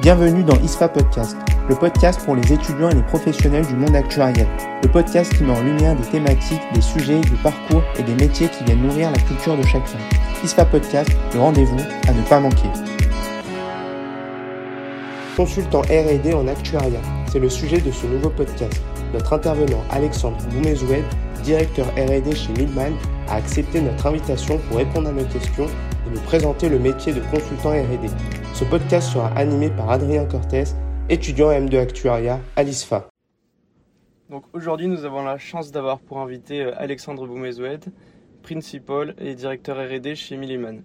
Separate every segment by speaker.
Speaker 1: Bienvenue dans ISFA Podcast, le podcast pour les étudiants et les professionnels du monde actuariel. Le podcast qui met en lumière des thématiques, des sujets, du parcours et des métiers qui viennent nourrir la culture de chacun. ISFA Podcast, le rendez-vous à ne pas manquer. Consultant R&D en actuariat, c'est le sujet de ce nouveau podcast. Notre intervenant Alexandre Boumezoued, directeur R&D chez Milman, a accepté notre invitation pour répondre à nos questions et nous présenter le métier de consultant R&D. Ce podcast sera animé par Adrien Cortés, étudiant M2 Actuaria à l'ISFA.
Speaker 2: Donc aujourd'hui, nous avons la chance d'avoir pour invité euh, Alexandre Boumezoued, principal et directeur R&D chez Milliman.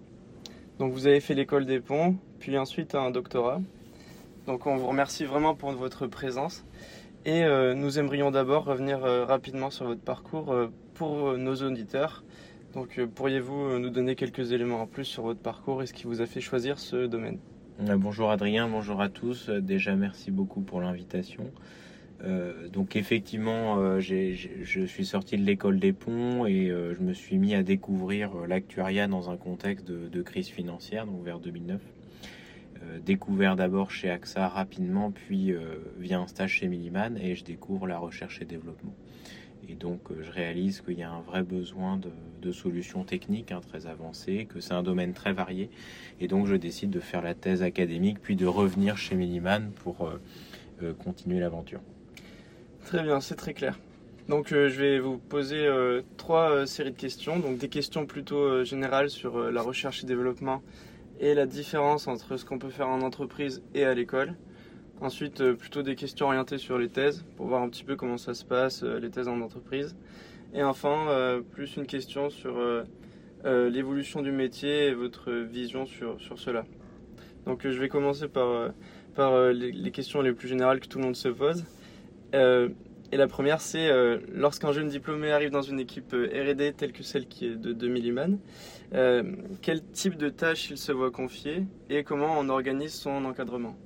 Speaker 2: Donc vous avez fait l'école des ponts, puis ensuite un doctorat. Donc on vous remercie vraiment pour votre présence. Et euh, nous aimerions d'abord revenir euh, rapidement sur votre parcours pour nos auditeurs. Donc pourriez-vous nous donner quelques éléments en plus sur votre parcours et ce qui vous a fait choisir ce domaine?
Speaker 3: Bonjour Adrien, bonjour à tous. Euh, déjà merci beaucoup pour l'invitation. Euh, donc effectivement, je suis sorti de l'école des ponts et je me suis mis à découvrir l'actuariat dans un contexte de, crise financière, donc vers 2009. découvert d'abord chez AXA rapidement, puis via un stage chez Milliman et je découvre la recherche et développement. Et donc, euh, je réalise qu'il y a un vrai besoin de, solutions techniques hein, très avancées, que c'est un domaine très varié. Et donc, je décide de faire la thèse académique, puis de revenir chez Milliman pour euh, euh, continuer l'aventure.
Speaker 2: Très bien, c'est très clair. Donc, je vais vous poser trois séries de questions. Donc, des questions plutôt générales sur la recherche et développement et la différence entre ce qu'on peut faire en entreprise et à l'école. Ensuite, euh, plutôt des questions orientées sur les thèses, pour voir un petit peu comment ça se passe, euh, les thèses en entreprise. Et enfin, euh, plus une question sur l'évolution du métier et votre vision sur, sur cela. Donc je vais commencer par, par les, questions les plus générales que tout le monde se pose. et la première, c'est lorsqu'un jeune diplômé arrive dans une équipe RD telle que celle qui est de, de Milliman, quel type de tâches il se voit confier et comment on organise son encadrement?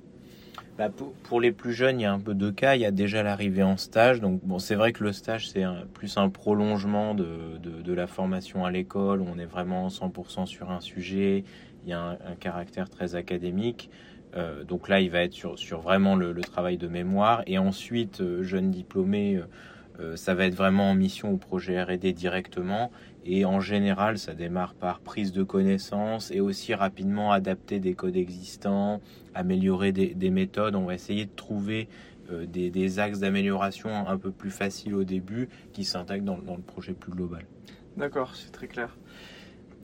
Speaker 3: Bah, pour, les plus jeunes, il y a un peu deux cas. Il y a déjà l'arrivée en stage. Donc, bon, c'est vrai que le stage, c'est plus un prolongement de, de, la formation à l'école. On est vraiment 100% sur un sujet. Il y a un, caractère très académique. Euh, donc là, il va être sur, sur vraiment le, travail de mémoire. Et ensuite, euh, jeune diplômé, euh, ça va être vraiment en mission au projet RD directement. Et en général, ça démarre par prise de connaissances et aussi rapidement adapter des codes existants, améliorer des, méthodes. On va essayer de trouver euh, des, axes d'amélioration un peu plus faciles au début qui s'intègrent dans, le projet plus global.
Speaker 2: D'accord, c'est très clair.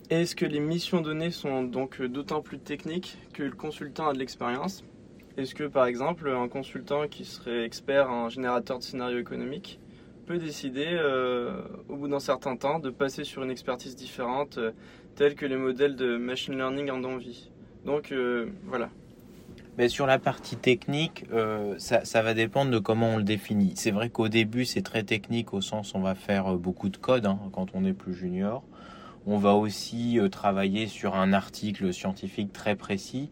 Speaker 2: Est-ce que les missions données sont donc d'autant plus techniques que le consultant a de l'expérience? Est-ce que par exemple un consultant qui serait expert en générateur de scénario économique peut décider, euh, au bout d'un certain temps, de passer sur une expertise différente, euh, telle que les modèles de machine learning en envie. Donc euh, voilà.
Speaker 3: Mais sur la partie technique, ça, va dépendre de comment on le définit. C'est vrai qu'au début, c'est très technique au sens on va faire beaucoup de code hein, quand on est plus junior. On va aussi travailler sur un article scientifique très précis.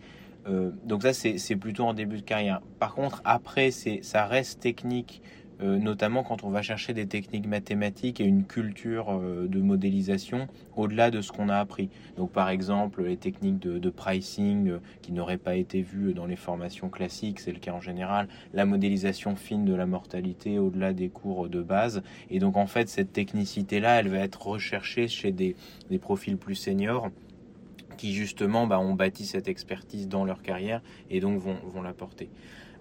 Speaker 3: donc ça, c'est plutôt en début de carrière. Par contre, après, ça reste technique euh, notamment quand on va chercher des techniques mathématiques et une culture euh, de modélisation au-delà de ce qu'on a appris. Donc par exemple les techniques de, pricing euh, qui n'auraient pas été vues dans les formations classiques, c'est le cas en général, la modélisation fine de la mortalité au-delà des cours de base. Et donc en fait cette technicité-là, elle va être recherchée chez des, profils plus seniors qui justement bah, ont bâti cette expertise dans leur carrière et donc vont, vont l'apporter.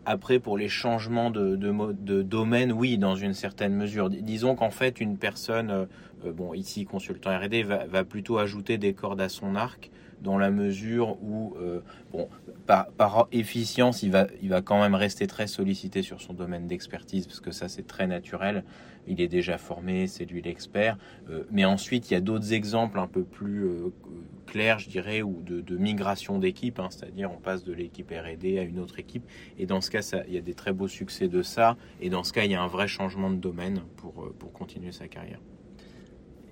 Speaker 3: Après, pour les changements de, de, domaine, oui, dans une certaine mesure. Disons qu'en fait, une personne, euh, euh, bon, ici, consultant RD, va, va, plutôt ajouter des cordes à son arc dans la mesure où, euh, bon, par, efficience, il va, il va quand même rester très sollicité sur son domaine d'expertise, parce que ça, c'est très naturel. Il est déjà formé, c'est lui l'expert. mais ensuite, il y a d'autres exemples un peu plus clair, je dirais, ou de, migration d'équipe, hein, c'est-à-dire on passe de l'équipe R&D à une autre équipe. Et dans ce cas, il y a des très beaux succès de ça. Et dans ce cas, il y a un vrai changement de domaine pour, euh, pour continuer sa carrière.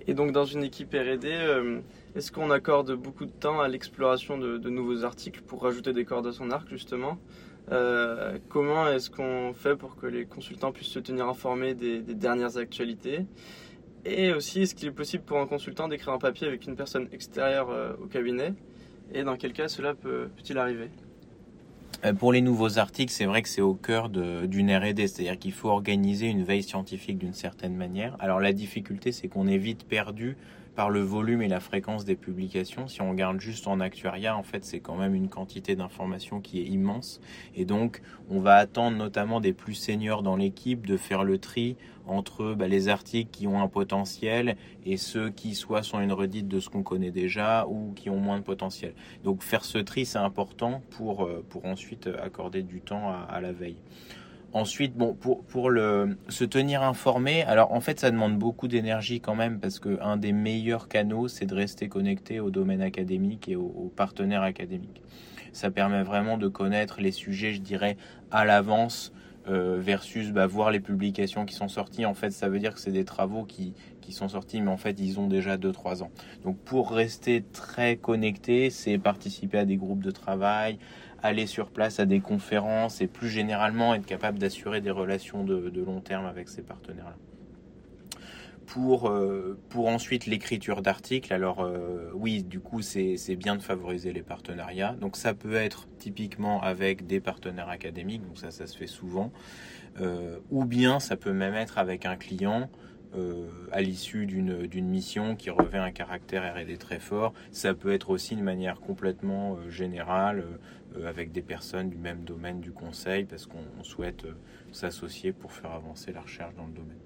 Speaker 2: Et donc dans une équipe R&D, euh, est-ce qu'on accorde beaucoup de temps à l'exploration de, nouveaux articles pour rajouter des cordes à son arc justement euh, Comment est-ce qu'on fait pour que les consultants puissent se tenir informés des dernières actualités et aussi, est-ce qu'il est possible pour un consultant d'écrire un papier avec une personne extérieure euh, au cabinet Et dans quel cas cela peut, il arriver
Speaker 3: pour les nouveaux articles, c'est vrai que c'est au cœur d'une R&D, c'est-à-dire qu'il faut organiser une veille scientifique d'une certaine manière. Alors la difficulté, c'est qu'on est vite perdu par le volume et la fréquence des publications. Si on regarde juste en actuariat, en fait, c'est quand même une quantité d'informations qui est immense. Et donc, on va attendre notamment des plus seniors dans l'équipe de faire le tri entre bah, les articles qui ont un potentiel et ceux qui soit sont une redite de ce qu'on connaît déjà ou qui ont moins de potentiel. Donc, faire ce tri, c'est important pour, euh, pour ensuite accorder du temps à, à la veille. Ensuite, bon, pour, pour le, se tenir informé, alors en fait, ça demande beaucoup d'énergie quand même parce que un des meilleurs canaux, c'est de rester connecté au domaine académique et aux, partenaires académiques. Ça permet vraiment de connaître les sujets, je dirais, à l'avance euh, versus bah, voir les publications qui sont sorties. En fait, ça veut dire que c'est des travaux qui, qui sont sortis, mais en fait, ils ont déjà 2-3 ans. Donc, pour rester très connecté, c'est participer à des groupes de travail, aller sur place à des conférences et plus généralement être capable d'assurer des relations de, long terme avec ces partenaires-là. Pour, euh, pour ensuite l'écriture d'articles, alors euh, oui, du coup, c'est bien de favoriser les partenariats. Donc ça peut être typiquement avec des partenaires académiques, donc ça, ça se fait souvent. Euh, ou bien ça peut même être avec un client euh, à l'issue d'une mission qui revêt un caractère R&D très fort. Ça peut être aussi une manière complètement euh, générale euh, avec des personnes du même domaine du conseil parce qu'on souhaite s'associer pour faire avancer la recherche dans le domaine.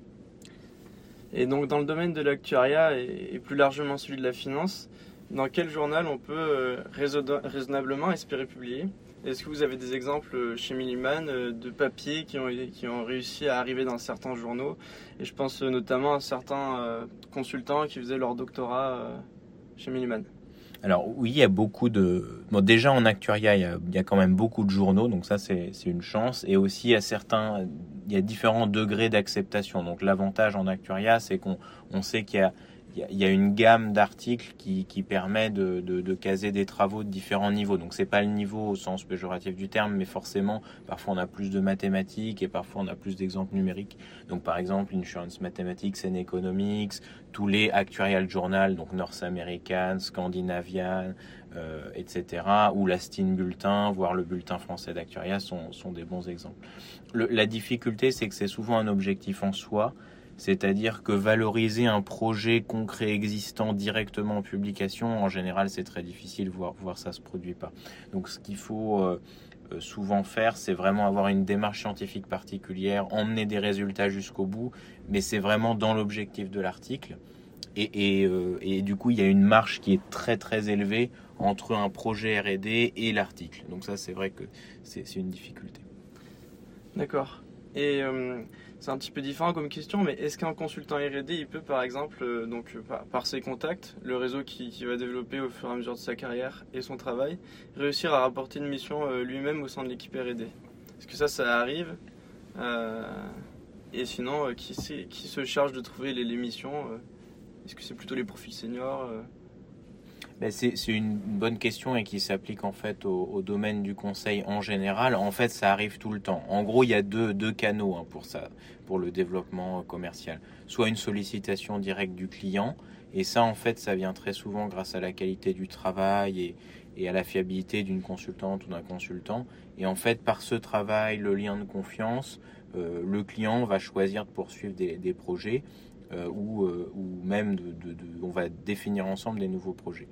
Speaker 2: Et donc dans le domaine de l'actuariat et, plus largement celui de la finance, dans quel journal on peut raisonnablement espérer publier? Est-ce que vous avez des exemples euh, chez Milliman euh, de papiers qui ont, qui ont réussi à arriver dans certains journaux? Et je pense euh, notamment à certains consultants qui faisaient leur doctorat chez Milliman.
Speaker 3: Alors oui, il y a beaucoup de... Bon, déjà en actuariat, il y, a, quand même beaucoup de journaux, donc ça c'est une chance. Et aussi, il y a certains... Il y a différents degrés d'acceptation. Donc l'avantage en actuariat, c'est qu'on on sait qu'il y a il y, a une gamme d'articles qui, permet de, caser des travaux de différents niveaux. Donc c'est pas le niveau au sens péjoratif du terme, mais forcément parfois on a plus de mathématiques et parfois on a plus d'exemples numériques. Donc par exemple Insurance Mathematics and Economics, tous les actuarial journal, donc North American, Scandinavian, euh, etc. Ou l'Astin Bulletin, voire le bulletin français d'actuariat sont, des bons exemples. Le, la difficulté c'est que c'est souvent un objectif en soi c'est-à-dire que valoriser un projet concret existant directement en publication, en général, c'est très difficile, voire, ça se produit pas. Donc, ce qu'il faut euh, euh, souvent faire, c'est vraiment avoir une démarche scientifique particulière, emmener des résultats jusqu'au bout, mais c'est vraiment dans l'objectif de l'article. Et, euh, et, du coup, il y a une marche qui est très très élevée entre un projet R&D et l'article. Donc ça, c'est vrai que c'est une difficulté.
Speaker 2: D'accord. Et c'est un petit peu différent comme question, mais est-ce qu'un consultant R&D, il peut par exemple, euh, donc euh, par, ses contacts, le réseau qui, va développer au fur et à mesure de sa carrière et son travail, réussir à rapporter une mission euh, lui-même au sein de l'équipe R&D Est-ce que ça, ça arrive? Et sinon, qui, se charge de trouver les, missions Est-ce que c'est plutôt les profils seniors
Speaker 3: c'est une bonne question et qui s'applique en fait au, domaine du conseil en général. En fait, ça arrive tout le temps. En gros, il y a deux, deux canaux hein, pour ça, pour le développement commercial. Soit une sollicitation directe du client, et ça, en fait, ça vient très souvent grâce à la qualité du travail et, et à la fiabilité d'une consultante ou d'un consultant. Et en fait, par ce travail, le lien de confiance, euh, le client va choisir de poursuivre des, des projets euh, ou, euh, ou, même on va définir ensemble des nouveaux projets.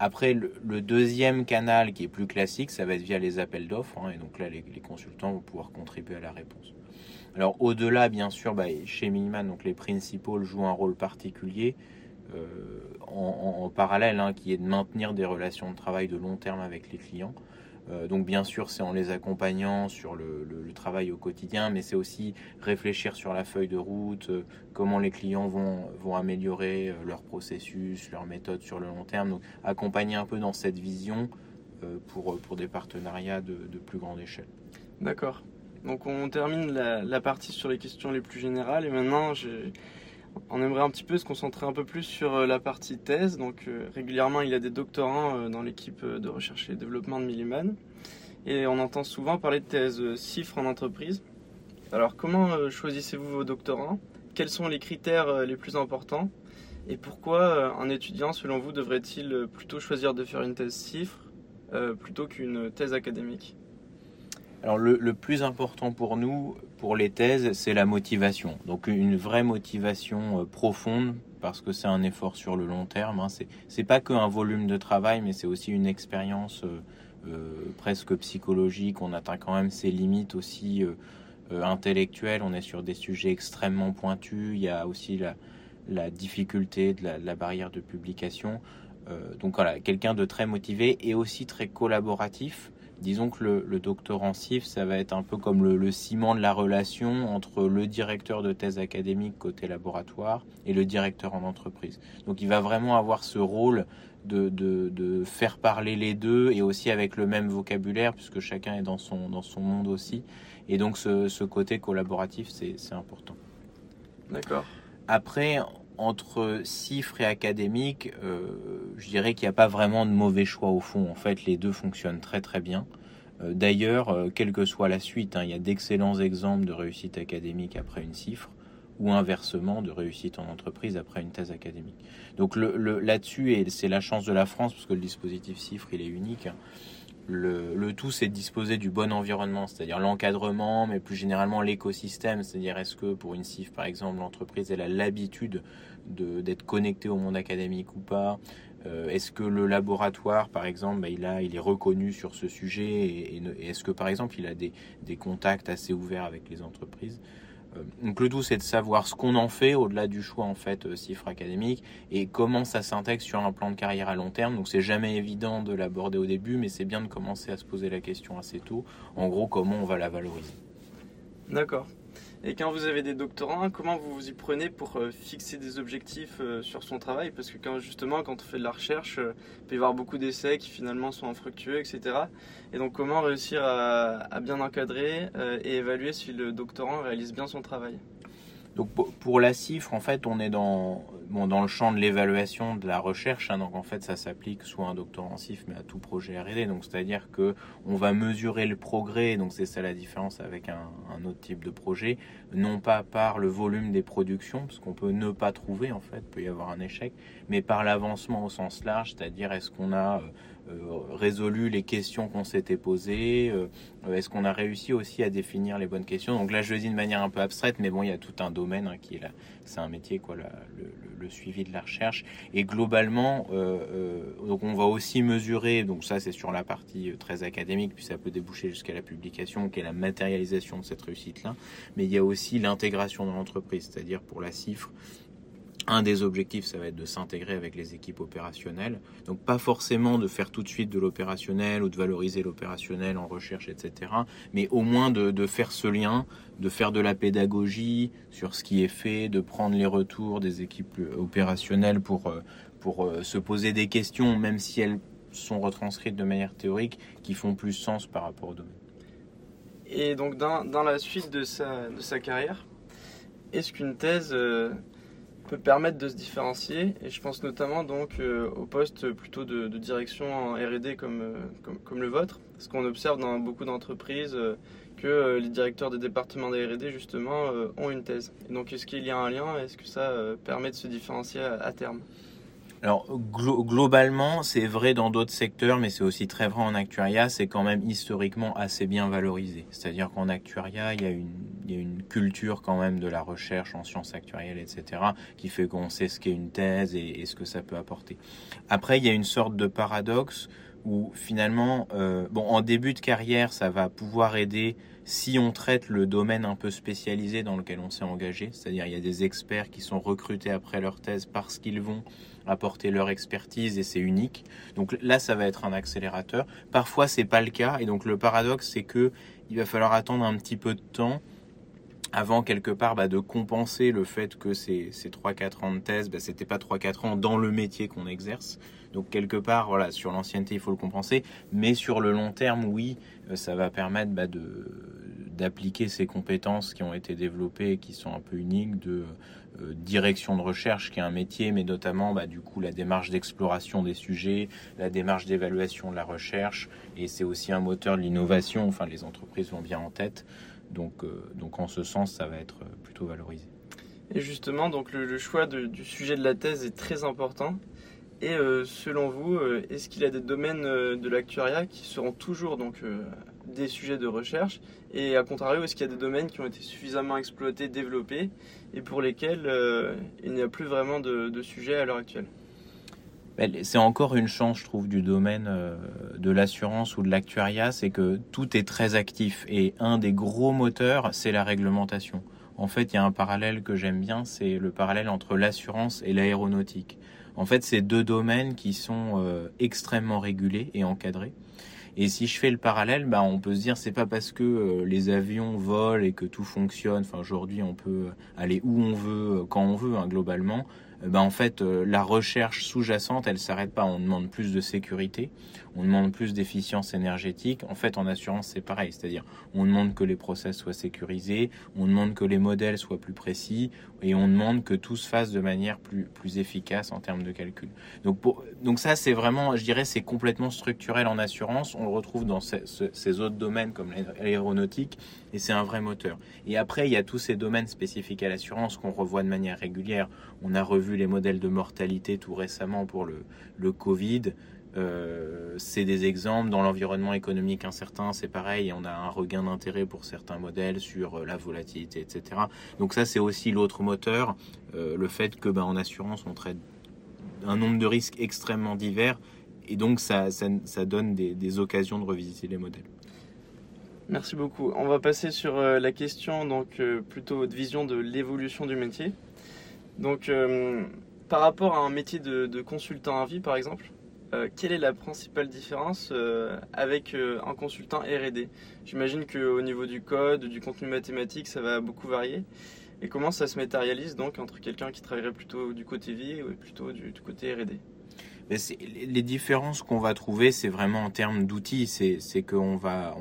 Speaker 3: Après, le, deuxième canal qui est plus classique, ça va être via les appels d'offres. Hein, et donc là, les, consultants vont pouvoir contribuer à la réponse. Alors au-delà, bien sûr, bah, chez Miniman, donc les principaux jouent un rôle particulier euh, en, en, parallèle, hein, qui est de maintenir des relations de travail de long terme avec les clients. Euh, donc bien sûr, c'est en les accompagnant sur le, travail au quotidien, mais c'est aussi réfléchir sur la feuille de route, euh, comment les clients vont, vont améliorer euh, leur processus, leur méthode sur le long terme. Donc accompagner un peu dans cette vision pour, pour des partenariats de, plus grande échelle.
Speaker 2: D'accord. Donc on termine la, partie sur les questions les plus générales et maintenant j'ai on aimerait un petit peu se concentrer un peu plus sur euh, la partie thèse. Donc euh, régulièrement, il y a des doctorants euh, dans l'équipe de recherche et développement de Milliman. Et on entend souvent parler de thèse chiffres en entreprise. Alors comment choisissez-vous vos doctorants? Quels sont les critères les plus importants? Et pourquoi un étudiant, selon vous, devrait-il plutôt choisir de faire une thèse chiffre plutôt qu'une thèse académique?
Speaker 3: Alors le, plus important pour nous, pour les thèses, c'est la motivation. Donc une vraie motivation euh, profonde, parce que c'est un effort sur le long terme. Hein. C'est pas qu'un volume de travail, mais c'est aussi une expérience euh, euh, presque psychologique. On atteint quand même ses limites aussi intellectuelles. On est sur des sujets extrêmement pointus. Il y a aussi la, difficulté de la, barrière de publication. donc voilà, quelqu'un de très motivé et aussi très collaboratif disons que le, doctorant CIF, ça va être un peu comme le, ciment de la relation entre le directeur de thèse académique côté laboratoire et le directeur en entreprise. Donc il va vraiment avoir ce rôle de, faire parler les deux et aussi avec le même vocabulaire puisque chacun est dans son, dans son monde aussi. Et donc ce, ce côté collaboratif, c'est important.
Speaker 2: D'accord.
Speaker 3: Après, entre cifres et académique, euh, je dirais qu'il n'y a pas vraiment de mauvais choix au fond. En fait, les deux fonctionnent très très bien. Euh, d'ailleurs, euh, quelle que soit la suite, hein, il y a d'excellents exemples de réussite académique après une cifre ou inversement de réussite en entreprise après une thèse académique. Donc là-dessus, c'est la chance de la France, parce que le dispositif cifre, il est unique, hein, le, tout, c'est disposer du bon environnement, c'est-à-dire l'encadrement, mais plus généralement l'écosystème, c'est-à-dire est-ce que pour une CIF, par exemple, l'entreprise, elle a l'habitude d'être connectée au monde académique ou pas? Euh, Est-ce que le laboratoire, par exemple, bah, il, est reconnu sur ce sujet et, est-ce que, par exemple, il a des, contacts assez ouverts avec les entreprises? Donc le tout c'est de savoir ce qu'on en fait au-delà du choix en fait euh, cifre académique et comment ça s'intègre sur un plan de carrière à long terme. Donc c'est jamais évident de l'aborder au début, mais c'est bien de commencer à se poser la question assez tôt. En gros, comment on va la valoriser.
Speaker 2: D'accord. Et quand vous avez des doctorants, comment vous vous y prenez pour euh, fixer des objectifs euh, sur son travail? Parce que justement, quand on fait de la recherche, euh, il peut y avoir beaucoup d'essais qui finalement sont infructueux, etc. Et donc comment réussir à, bien encadrer et évaluer si le doctorant réalise bien son travail?
Speaker 3: Donc pour la cifre, en fait, on est dans, le champ de l'évaluation de la recherche. Hein. donc en fait, ça s'applique soit à un doctorat en CIF, mais à tout projet R&D. Donc c'est-à-dire que on va mesurer le progrès. Donc c'est ça la différence avec un, autre type de projet, non pas par le volume des productions, parce qu'on peut ne pas trouver en fait, peut y avoir un échec, mais par l'avancement au sens large, c'est-à-dire est-ce qu'on a euh, résolu les questions qu'on s'était posées euh, Est-ce qu'on a réussi aussi à définir les bonnes questions? Donc là, je le dis de manière un peu abstraite, mais bon, il y a tout un domaine hein, qui est là. C'est un métier, quoi, le, suivi de la recherche. Et globalement, euh, donc on va aussi mesurer. Donc ça, c'est sur la partie très académique, puis ça peut déboucher jusqu'à la publication, qui est la matérialisation de cette réussite-là. Mais il y a aussi l'intégration dans l'entreprise, c'est-à-dire pour la cifre un des objectifs, ça va être de s'intégrer avec les équipes opérationnelles. Donc pas forcément de faire tout de suite de l'opérationnel ou de valoriser l'opérationnel en recherche, etc. Mais au moins de, faire ce lien, de faire de la pédagogie sur ce qui est fait, de prendre les retours des équipes opérationnelles pour, euh, pour euh, se poser des questions, même si elles sont retranscrites de manière théorique, qui font plus sens par rapport au domaine.
Speaker 2: Et donc dans, dans la suite de sa, de sa carrière, est-ce qu'une thèse... Euh, peut permettre de se différencier. Et je pense notamment donc euh, au poste plutôt de, direction en R&D comme, euh, comme, comme, le vôtre, parce qu'on observe dans beaucoup d'entreprises euh, que les directeurs des départements de R&D justement ont une thèse. Et donc est-ce qu'il y a un lien? Est-ce que ça permet de se différencier à terme?
Speaker 3: Alors globalement, c'est vrai dans d'autres secteurs, mais c'est aussi très vrai en actuariat. C'est quand même historiquement assez bien valorisé. C'est-à-dire qu'en actuariat, il y, a une, il y a une culture quand même de la recherche en sciences actuarielles, etc., qui fait qu'on sait ce qu'est une thèse et, ce que ça peut apporter. Après, il y a une sorte de paradoxe où finalement, euh, bon, en début de carrière, ça va pouvoir aider si on traite le domaine un peu spécialisé dans lequel on s'est engagé, c'est-à-dire il y a des experts qui sont recrutés après leur thèse parce qu'ils vont apporter leur expertise et c'est unique. Donc là, ça va être un accélérateur. Parfois, c'est pas le cas et donc le paradoxe, c'est que il va falloir attendre un petit peu de temps avant quelque part bah, de compenser le fait que ces, ces 3-4 ans de thèse, bah, c'était pas 3-4 ans dans le métier qu'on exerce. Donc quelque part, voilà, sur l'ancienneté, il faut le compenser, mais sur le long terme, oui, euh, ça va permettre bah, de d'appliquer ces compétences qui ont été développées et qui sont un peu uniques de euh, direction de recherche qui est un métier, mais notamment bah, du coup la démarche d'exploration des sujets, la démarche d'évaluation de la recherche, et c'est aussi un moteur de l'innovation. Enfin, les entreprises vont bien en tête, donc euh, donc en ce sens, ça va être plutôt valorisé.
Speaker 2: Et justement, donc le, choix du sujet de la thèse est très important. Et selon vous, est-ce qu'il y a des domaines de l'actuariat qui seront toujours donc des sujets de recherche? Et à contrario, est-ce qu'il y a des domaines qui ont été suffisamment exploités, développés et pour lesquels il n'y a plus vraiment de, de sujets à l'heure actuelle?
Speaker 3: C'est encore une chance, je trouve, du domaine euh, de l'assurance ou de l'actuariat, c'est que tout est très actif. Et un des gros moteurs, c'est la réglementation. En fait, il y a un parallèle que j'aime bien, c'est le parallèle entre l'assurance et l'aéronautique. En fait, c'est deux domaines qui sont euh, extrêmement régulés et encadrés. Et si je fais le parallèle, bah, on peut se dire c'est pas parce que euh, les avions volent et que tout fonctionne. Enfin, aujourd'hui, on peut aller où on veut, quand on veut, hein, globalement. Euh, ben en fait, euh, la recherche sous-jacente, elle s'arrête pas. On demande plus de sécurité, on demande plus d'efficience énergétique. En fait, en assurance, c'est pareil. C'est-à-dire, on demande que les process soient sécurisés, on demande que les modèles soient plus précis et on demande que tout se fasse de manière plus, plus efficace en termes de calcul. Donc, pour, donc ça, c'est vraiment, je dirais, c'est complètement structurel en assurance. On le retrouve dans ces, ces autres domaines comme l'aéronautique et c'est un vrai moteur. Et après, il y a tous ces domaines spécifiques à l'assurance qu'on revoit de manière régulière. On a revu les modèles de mortalité tout récemment pour le, le Covid. Euh, c'est des exemples dans l'environnement économique incertain, c'est pareil, on a un regain d'intérêt pour certains modèles sur euh, la volatilité, etc. Donc ça, c'est aussi l'autre moteur, euh, le fait que ben, en assurance, on traite un nombre de risques extrêmement divers, et donc ça, ça, donne des, occasions de revisiter les modèles.
Speaker 2: Merci beaucoup. On va passer sur la question donc plutôt de vision de l'évolution du métier. Donc par rapport à un métier de, consultant à vie, par exemple, euh, quelle est la principale différence euh, avec euh, un consultant RD J'imagine qu'au niveau du code, du contenu mathématique, ça va beaucoup varier. Et comment ça se matérialise donc entre quelqu'un qui travaillerait plutôt du côté vie ou plutôt du, côté RD
Speaker 3: les différences qu'on va trouver, c'est vraiment en termes d'outils. C'est qu'on va,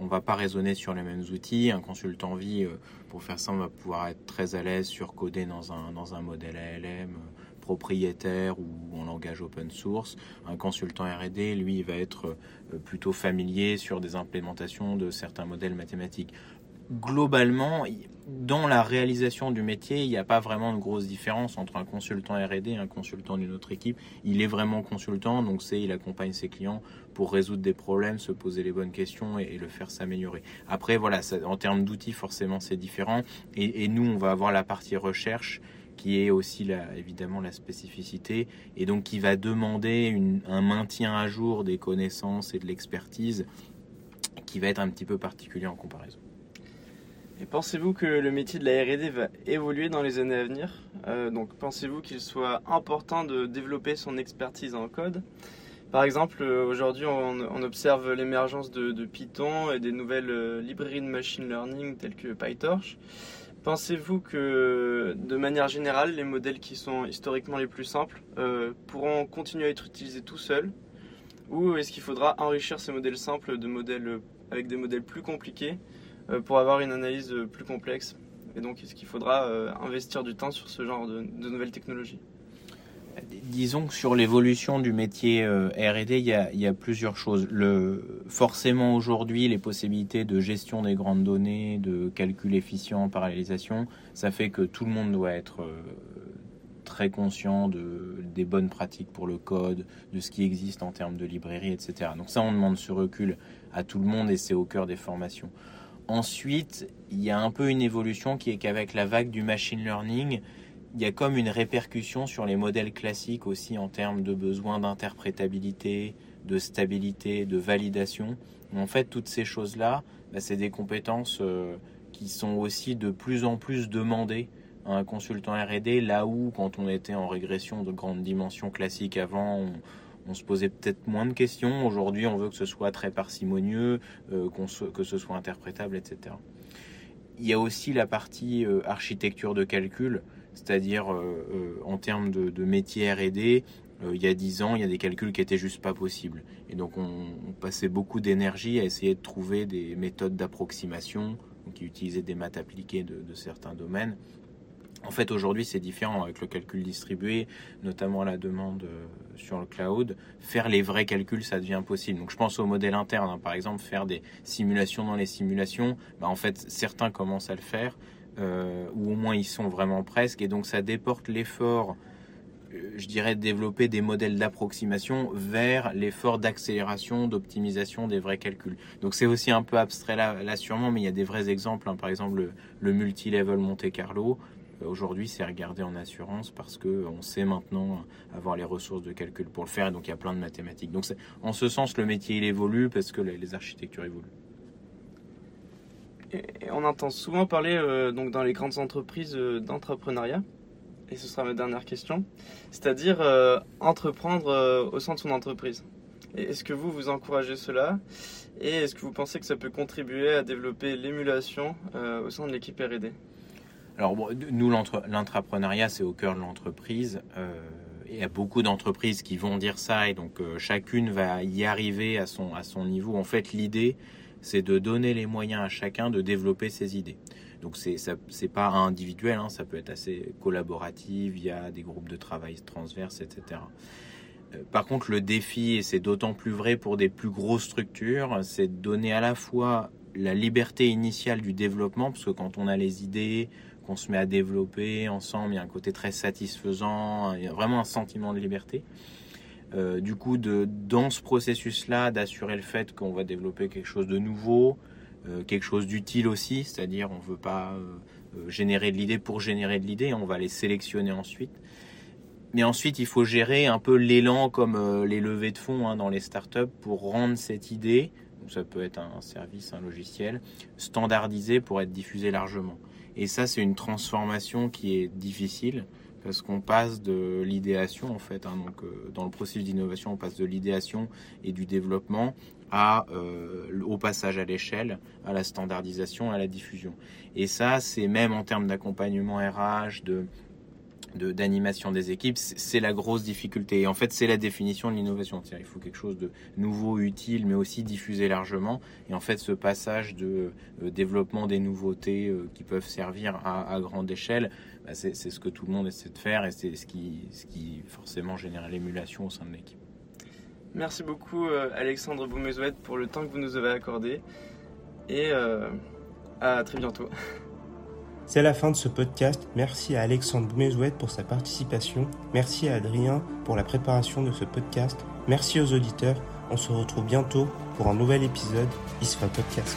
Speaker 3: va, pas raisonner sur les mêmes outils. Un consultant vie, pour faire ça, on va pouvoir être très à l'aise sur coder dans un, modèle ALM propriétaire ou en langage open source. Un consultant R&D, lui, va être euh, plutôt familier sur des implémentations de certains modèles mathématiques. Globalement, dans la réalisation du métier, il n'y a pas vraiment de grosse différence entre un consultant R&D et un consultant d'une autre équipe. Il est vraiment consultant, donc c'est il accompagne ses clients pour résoudre des problèmes, se poser les bonnes questions et, le faire s'améliorer. Après, voilà, en termes d'outils, forcément, c'est différent. et, nous, on va avoir la partie recherche qui est aussi la, évidemment la spécificité, et donc qui va demander un maintien à jour des connaissances et de l'expertise qui va être un petit peu particulier en comparaison.
Speaker 2: Pensez-vous que le métier de la R&D va évoluer dans les années à venir? Euh, Donc pensez-vous qu'il soit important de développer son expertise en code? Par exemple, euh, aujourd'hui on, observe l'émergence de, Python et des nouvelles euh, librairies de machine learning telles que PyTorch. Pensez-vous que, de manière générale, les modèles qui sont historiquement les plus simples pourront continuer à être utilisés tout seuls? Ou est-ce qu'il faudra enrichir ces modèles simples de modèles, avec des modèles plus compliqués pour avoir une analyse plus complexe Et donc, est-ce qu'il faudra euh, investir du temps sur ce genre de nouvelles technologies?
Speaker 3: Disons que sur l'évolution du métier euh, R&D, il, y a, plusieurs choses. Forcément aujourd'hui, les possibilités de gestion des grandes données, de calcul efficient, parallélisation, ça fait que tout le monde doit être euh, très conscient de, des bonnes pratiques pour le code, de ce qui existe en termes de librairie, etc. Donc ça, on demande ce recul à tout le monde et c'est au cœur des formations. Ensuite, il y a un peu une évolution qui est qu'avec la vague du machine learning, il y a comme une répercussion sur les modèles classiques aussi en termes de besoin d'interprétabilité, de stabilité, de validation. En fait, toutes ces choses-là, bah, c'est des compétences euh, qui sont aussi de plus en plus demandées à un consultant R&D, là où quand on était en régression de grande dimension classique avant, on, se posait peut-être moins de questions. Aujourd'hui, on veut que ce soit très parcimonieux, euh, que ce soit interprétable, etc. Il y a aussi la partie euh, architecture de calcul c'est-à-dire euh, en termes de, métier R&D, il y a 10 ans, il y a des calculs qui étaient juste pas possibles. Et donc on, passait beaucoup d'énergie à essayer de trouver des méthodes d'approximation qui utilisaient des maths appliquées de, certains domaines. En fait, aujourd'hui, c'est différent avec le calcul distribué, notamment la demande sur le cloud. Faire les vrais calculs, ça devient possible. Donc, je pense au modèle interne, hein. par exemple, faire des simulations dans les simulations. Bah, en fait, certains commencent à le faire, euh, ou au moins ils sont vraiment presque, et donc ça déporte l'effort je dirais, développer des modèles d'approximation vers l'effort d'accélération, d'optimisation des vrais calculs. Donc c'est aussi un peu abstrait là, là, sûrement, mais il y a des vrais exemples. Hein. Par exemple, le, le multi-level Monte Carlo. Euh, aujourd'hui, c'est regardé en assurance parce que on sait maintenant avoir les ressources de calcul pour le faire. Et donc il y a plein de mathématiques. Donc en ce sens, le métier il évolue parce que les, architectures évoluent.
Speaker 2: On entend souvent parler euh, donc dans les grandes entreprises euh, d'entrepreneuriat et ce sera ma dernière question, c'est-à-dire euh, entreprendre au sein de son entreprise. Est-ce que vous, vous encouragez cela? Et est-ce que vous pensez que ça peut contribuer à développer l'émulation au sein de l'équipe RD
Speaker 3: Alors, nous, l'entrepreneuriat, c'est au cœur de l'entreprise. il y a beaucoup d'entreprises qui vont dire ça, et donc chacune va y arriver à son, à son niveau. En fait, l'idée, c'est de donner les moyens à chacun de développer ses idées. Donc c'est c'est pas individuel, hein, ça peut être assez collaboratif via des groupes de travail transverses, etc. Euh, par contre, le défi, et c'est d'autant plus vrai pour des plus grosses structures, c'est de donner à la fois la liberté initiale du développement, parce que quand on a les idées, qu'on se met à développer ensemble, il y a un côté très satisfaisant, il y a vraiment un sentiment de liberté. Euh, du coup, dans ce processus-là, d'assurer le fait qu'on va développer quelque chose de nouveau, euh, quelque chose d'utile aussi, c'est-à-dire on ne veut pas euh, générer de l'idée pour générer de l'idée, on va les sélectionner ensuite. Mais ensuite, il faut gérer un peu l'élan comme les levées de fonds hein, dans les startups pour rendre cette idée, donc ça peut être un service, un logiciel, standardisé pour être diffusé largement. Et ça, c'est une transformation qui est difficile parce qu'on passe de l'idéation en fait. Hein, donc, dans le processus d'innovation, on passe de l'idéation et du développement à, euh, au passage à l'échelle, à la standardisation, à la diffusion. Et ça, c'est même en termes d'accompagnement RH, de d'animation des équipes, c'est la grosse difficulté. Et en fait, c'est la définition de l'innovation. Il faut quelque chose de nouveau, utile, mais aussi diffusé largement. Et en fait, ce passage de euh, développement des nouveautés euh, qui peuvent servir à, à grande échelle, bah, c'est ce que tout le monde essaie de faire et c'est ce qui, ce qui forcément génère l'émulation au sein de l'équipe.
Speaker 2: Merci beaucoup euh, Alexandre Boumezouet pour le temps que vous nous avez accordé et à très bientôt.
Speaker 1: C'est la fin de ce podcast. Merci à Alexandre Boumezouet pour sa participation. Merci à Adrien pour la préparation de ce podcast. Merci aux auditeurs. On se retrouve bientôt pour un nouvel épisode ISFA Podcast.